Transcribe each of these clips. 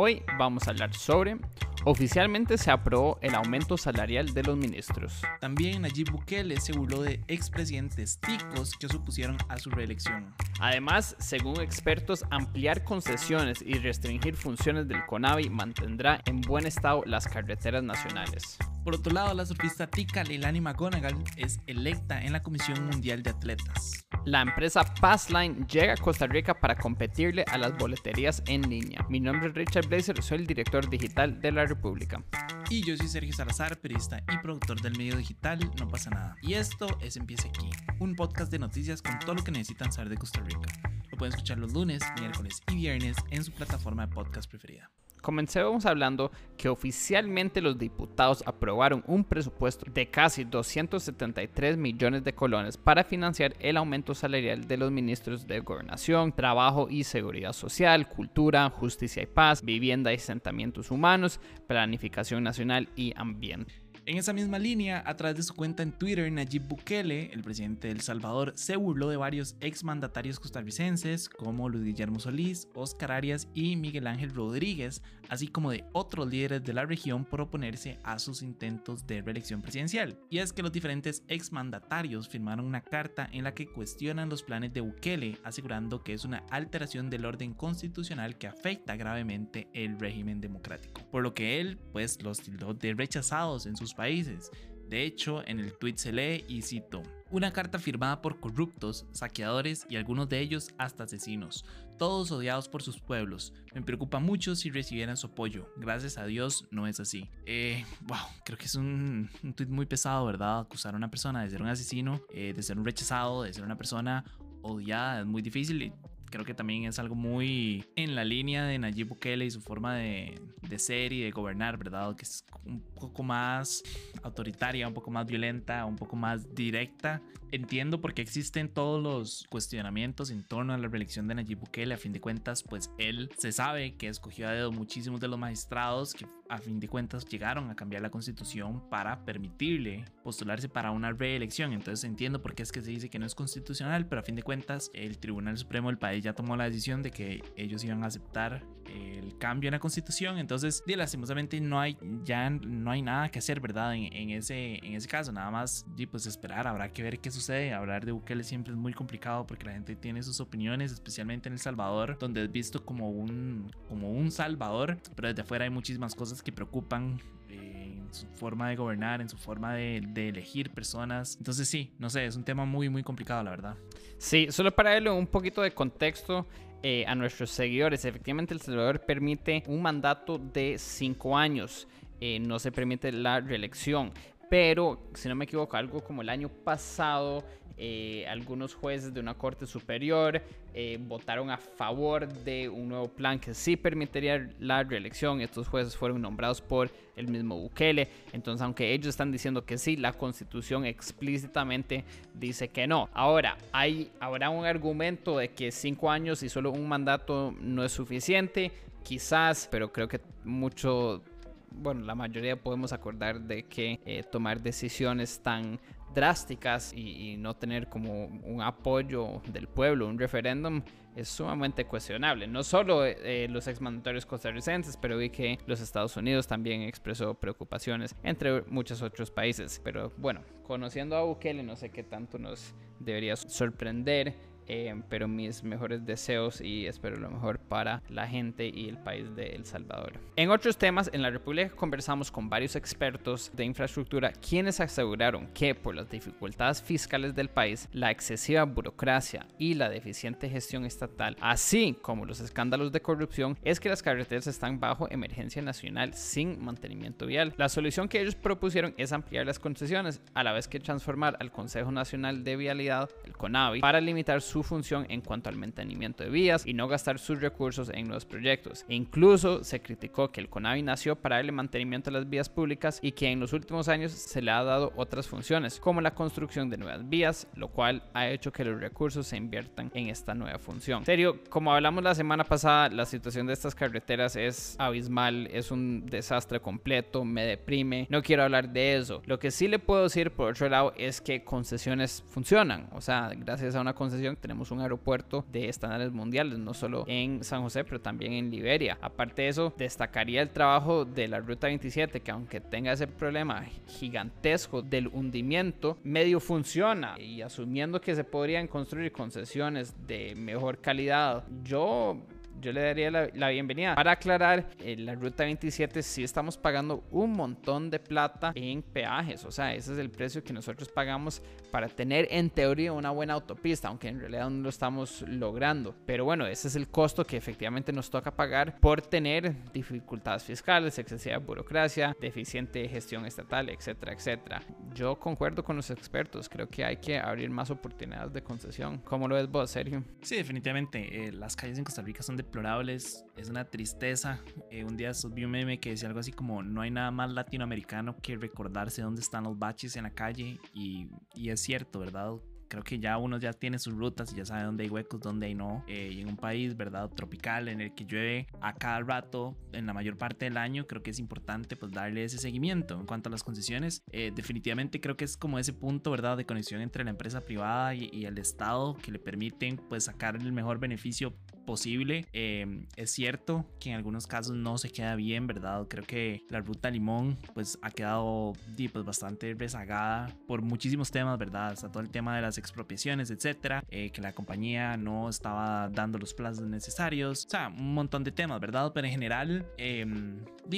Hoy vamos a hablar sobre Oficialmente se aprobó el aumento salarial de los ministros. También Nayib Bukele se burló de expresidentes ticos que supusieron a su reelección. Además, según expertos, ampliar concesiones y restringir funciones del CONAVI mantendrá en buen estado las carreteras nacionales. Por otro lado, la surfista tica Leilani McGonagall es electa en la Comisión Mundial de Atletas. La empresa Passline llega a Costa Rica para competirle a las boleterías en línea. Mi nombre es Richard Blazer, soy el director digital de la República. Y yo soy Sergio Salazar, periodista y productor del medio digital No pasa nada. Y esto es Empieza aquí, un podcast de noticias con todo lo que necesitan saber de Costa Rica. Lo pueden escuchar los lunes, miércoles y viernes en su plataforma de podcast preferida. Comencemos hablando que oficialmente los diputados aprobaron un presupuesto de casi 273 millones de colones para financiar el aumento salarial de los ministros de Gobernación, Trabajo y Seguridad Social, Cultura, Justicia y Paz, Vivienda y Asentamientos Humanos, Planificación Nacional y Ambiente. En esa misma línea, a través de su cuenta en Twitter, Nayib Bukele, el presidente de El Salvador, se burló de varios exmandatarios costarricenses como Luis Guillermo Solís, Oscar Arias y Miguel Ángel Rodríguez, así como de otros líderes de la región por oponerse a sus intentos de reelección presidencial. Y es que los diferentes exmandatarios firmaron una carta en la que cuestionan los planes de Bukele, asegurando que es una alteración del orden constitucional que afecta gravemente el régimen democrático. Por lo que él, pues, los tildó de rechazados en sus países. De hecho, en el tweet se lee y cito, una carta firmada por corruptos, saqueadores y algunos de ellos hasta asesinos, todos odiados por sus pueblos. Me preocupa mucho si recibieran su apoyo. Gracias a Dios no es así. Eh, wow, creo que es un, un tweet muy pesado, ¿verdad? Acusar a una persona de ser un asesino, eh, de ser un rechazado, de ser una persona odiada, es muy difícil creo que también es algo muy en la línea de Nayib Bukele y su forma de, de, ser y de gobernar, ¿verdad? Que es un poco más autoritaria, un poco más violenta, un poco más directa. Entiendo por qué existen todos los cuestionamientos en torno a la reelección de Nayib Bukele. A fin de cuentas, pues él se sabe que escogió a dedo muchísimos de los magistrados que a fin de cuentas llegaron a cambiar la constitución para permitirle postularse para una reelección. Entonces entiendo por qué es que se dice que no es constitucional, pero a fin de cuentas el Tribunal Supremo del país ya tomó la decisión de que ellos iban a aceptar el cambio en la constitución. Entonces, lastimosamente no hay ya no hay nada que hacer, ¿verdad? En, ese, en ese caso, nada más pues esperar, habrá que ver qué sucede. Hablar de Bukele siempre es muy complicado porque la gente tiene sus opiniones, especialmente en El Salvador, donde es visto como un, como un salvador, pero desde afuera hay muchísimas cosas que preocupan eh, en su forma de gobernar, en su forma de, elegir personas. Entonces sí, no sé, es un tema muy, muy complicado, la verdad. Sí, solo para darle un poquito de contexto. Eh, a nuestros seguidores, efectivamente El Salvador permite un mandato de cinco años, eh, no se permite la reelección, pero si no me equivoco, algo como el año pasado eh, algunos jueces de una corte superior eh, votaron a favor de un nuevo plan que sí permitiría la reelección. Estos jueces fueron nombrados por el mismo Bukele. Entonces, aunque ellos están diciendo que sí, la constitución explícitamente dice que no. Ahora, hay, habrá un argumento de que cinco años y solo un mandato no es suficiente. Quizás, pero creo que mucho bueno, la mayoría podemos acordar de que eh, tomar decisiones tan drásticas y, no tener como un apoyo del pueblo, un referéndum, es sumamente cuestionable. No solo eh, los exmandatorios costarricenses, pero vi que los Estados Unidos también expresó preocupaciones, entre muchos otros países. Pero bueno, conociendo a Bukele, no sé qué tanto nos debería sorprender eh, pero mis mejores deseos y espero lo mejor para la gente y el país de El Salvador. En otros temas, en la República conversamos con varios expertos de infraestructura quienes aseguraron que por las dificultades fiscales del país, la excesiva burocracia y la deficiente gestión estatal, así como los escándalos de corrupción, es que las carreteras están bajo emergencia nacional sin mantenimiento vial. La solución que ellos propusieron es ampliar las concesiones, a la vez que transformar al Consejo Nacional de Vialidad, el CONAVI, para limitar su función en cuanto al mantenimiento de vías y no gastar sus recursos en nuevos proyectos. E incluso se criticó que el CONAVI nació para darle mantenimiento a las vías públicas y que en los últimos años se le ha dado otras funciones, como la construcción de nuevas vías, lo cual ha hecho que los recursos se inviertan en esta nueva función. En serio, como hablamos la semana pasada, la situación de estas carreteras es abismal, es un desastre completo, me deprime, no quiero hablar de eso. Lo que sí le puedo decir por otro lado es que concesiones funcionan, o sea, gracias a una concesión tenemos un aeropuerto de estándares mundiales, no solo en San José, pero también en Liberia. Aparte de eso, destacaría el trabajo de la Ruta 27, que aunque tenga ese problema gigantesco del hundimiento, medio funciona. Y asumiendo que se podrían construir concesiones de mejor calidad, yo yo le daría la, bienvenida. Para aclarar, en la ruta 27 sí estamos pagando un montón de plata en peajes, o sea, ese es el precio que nosotros pagamos para tener en teoría una buena autopista, aunque en realidad no lo estamos logrando. Pero bueno, ese es el costo que efectivamente nos toca pagar por tener dificultades fiscales, excesiva burocracia, deficiente gestión estatal, etcétera, etcétera. Yo concuerdo con los expertos, creo que hay que abrir más oportunidades de concesión. ¿Cómo lo ves vos, Sergio? Sí, definitivamente. Eh, las calles en Costa Rica son de deplorables, es una tristeza. Eh, un día vi un meme que decía algo así como, no hay nada más latinoamericano que recordarse dónde están los baches en la calle y, y es cierto, ¿verdad? creo que ya uno ya tiene sus rutas y ya sabe dónde hay huecos, dónde hay no. Eh, y en un país, ¿verdad? Tropical en el que llueve a cada rato en la mayor parte del año, creo que es importante pues darle ese seguimiento. En cuanto a las concesiones, eh, definitivamente creo que es como ese punto, ¿verdad? De conexión entre la empresa privada y, y el Estado que le permiten pues sacar el mejor beneficio posible. Em, es cierto que en algunos casos no se queda bien, ¿verdad? Creo que la ruta Limón pues ha quedado pues, bastante rezagada por muchísimos temas, ¿verdad? Todo el tema de las expropiaciones, etcétera, eh, que la compañía no estaba dando los plazos necesarios, o sea, un montón de temas, ¿verdad? Pero en general, eh,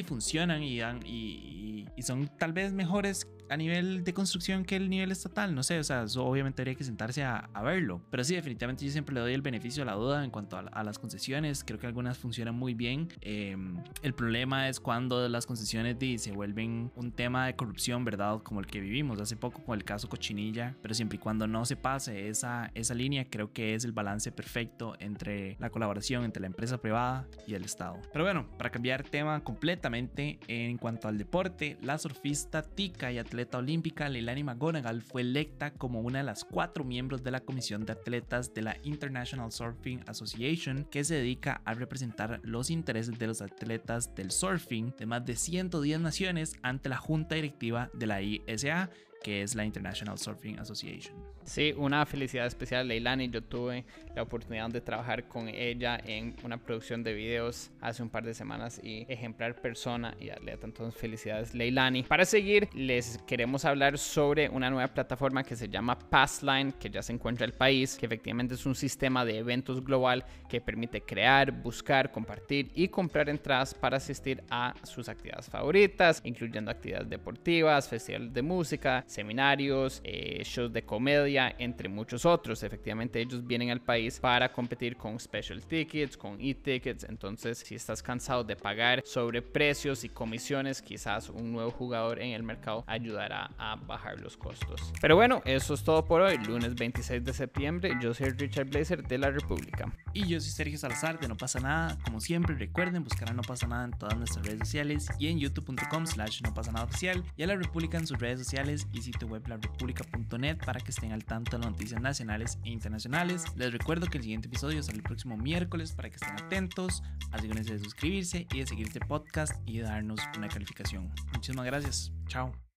funcionan y son tal vez mejores a nivel de construcción que el nivel estatal. No sé, o sea, eso obviamente habría que sentarse a, verlo. Pero sí, definitivamente yo siempre le doy el beneficio a la duda en cuanto a, las concesiones. Creo que algunas funcionan muy bien. Em, el problema es cuando las concesiones se vuelven un tema de corrupción, ¿verdad? Como el que vivimos hace poco con el caso Cochinilla. Pero siempre y cuando no se pase esa, esa línea, creo que es el balance perfecto entre la colaboración entre la empresa privada y el Estado. Pero bueno, para cambiar tema completamente en cuanto al deporte, la surfista Tika y atleta olímpica Leilani McGonagall fue electa como una de las cuatro miembros de la comisión de atletas de la International Surfing Association que se dedica a representar los intereses de los atletas del surfing de más de 110 naciones ante la junta directiva de la ISA que es la International Surfing Association. Sí, una felicidad especial Leilani. Yo tuve la oportunidad de trabajar con ella en una producción de videos hace un par de semanas y ejemplar persona y atleta. Entonces, felicidades Leilani. Para seguir, les queremos hablar sobre una nueva plataforma que se llama Passline, que ya se encuentra en el país, que efectivamente es un sistema de eventos global que permite crear, buscar, compartir y comprar entradas para asistir a sus actividades favoritas, incluyendo actividades deportivas, festivales de música, seminarios, eh, shows de comedia, entre muchos otros. Efectivamente, ellos vienen al país para competir con special tickets, con e-tickets. Entonces, si estás cansado de pagar sobre precios y comisiones, quizás un nuevo jugador en el mercado ayudará a bajar los costos. Pero bueno, eso es todo por hoy. Lunes 26 de septiembre, yo soy Richard Blazer de la República. Y yo soy Sergio Salazar de No Pasa Nada. Como siempre, recuerden buscar a No Pasa Nada en todas nuestras redes sociales y en youtube.com slash no pasa nada oficial y a la República en sus redes sociales y sitio web larepublica.net para que estén al tanto de las noticias nacionales e internacionales. Les recuerdo que el siguiente episodio sale el próximo miércoles para que estén atentos. Asegúrense de suscribirse y de seguir este podcast y de darnos una calificación. Muchísimas gracias. Chao.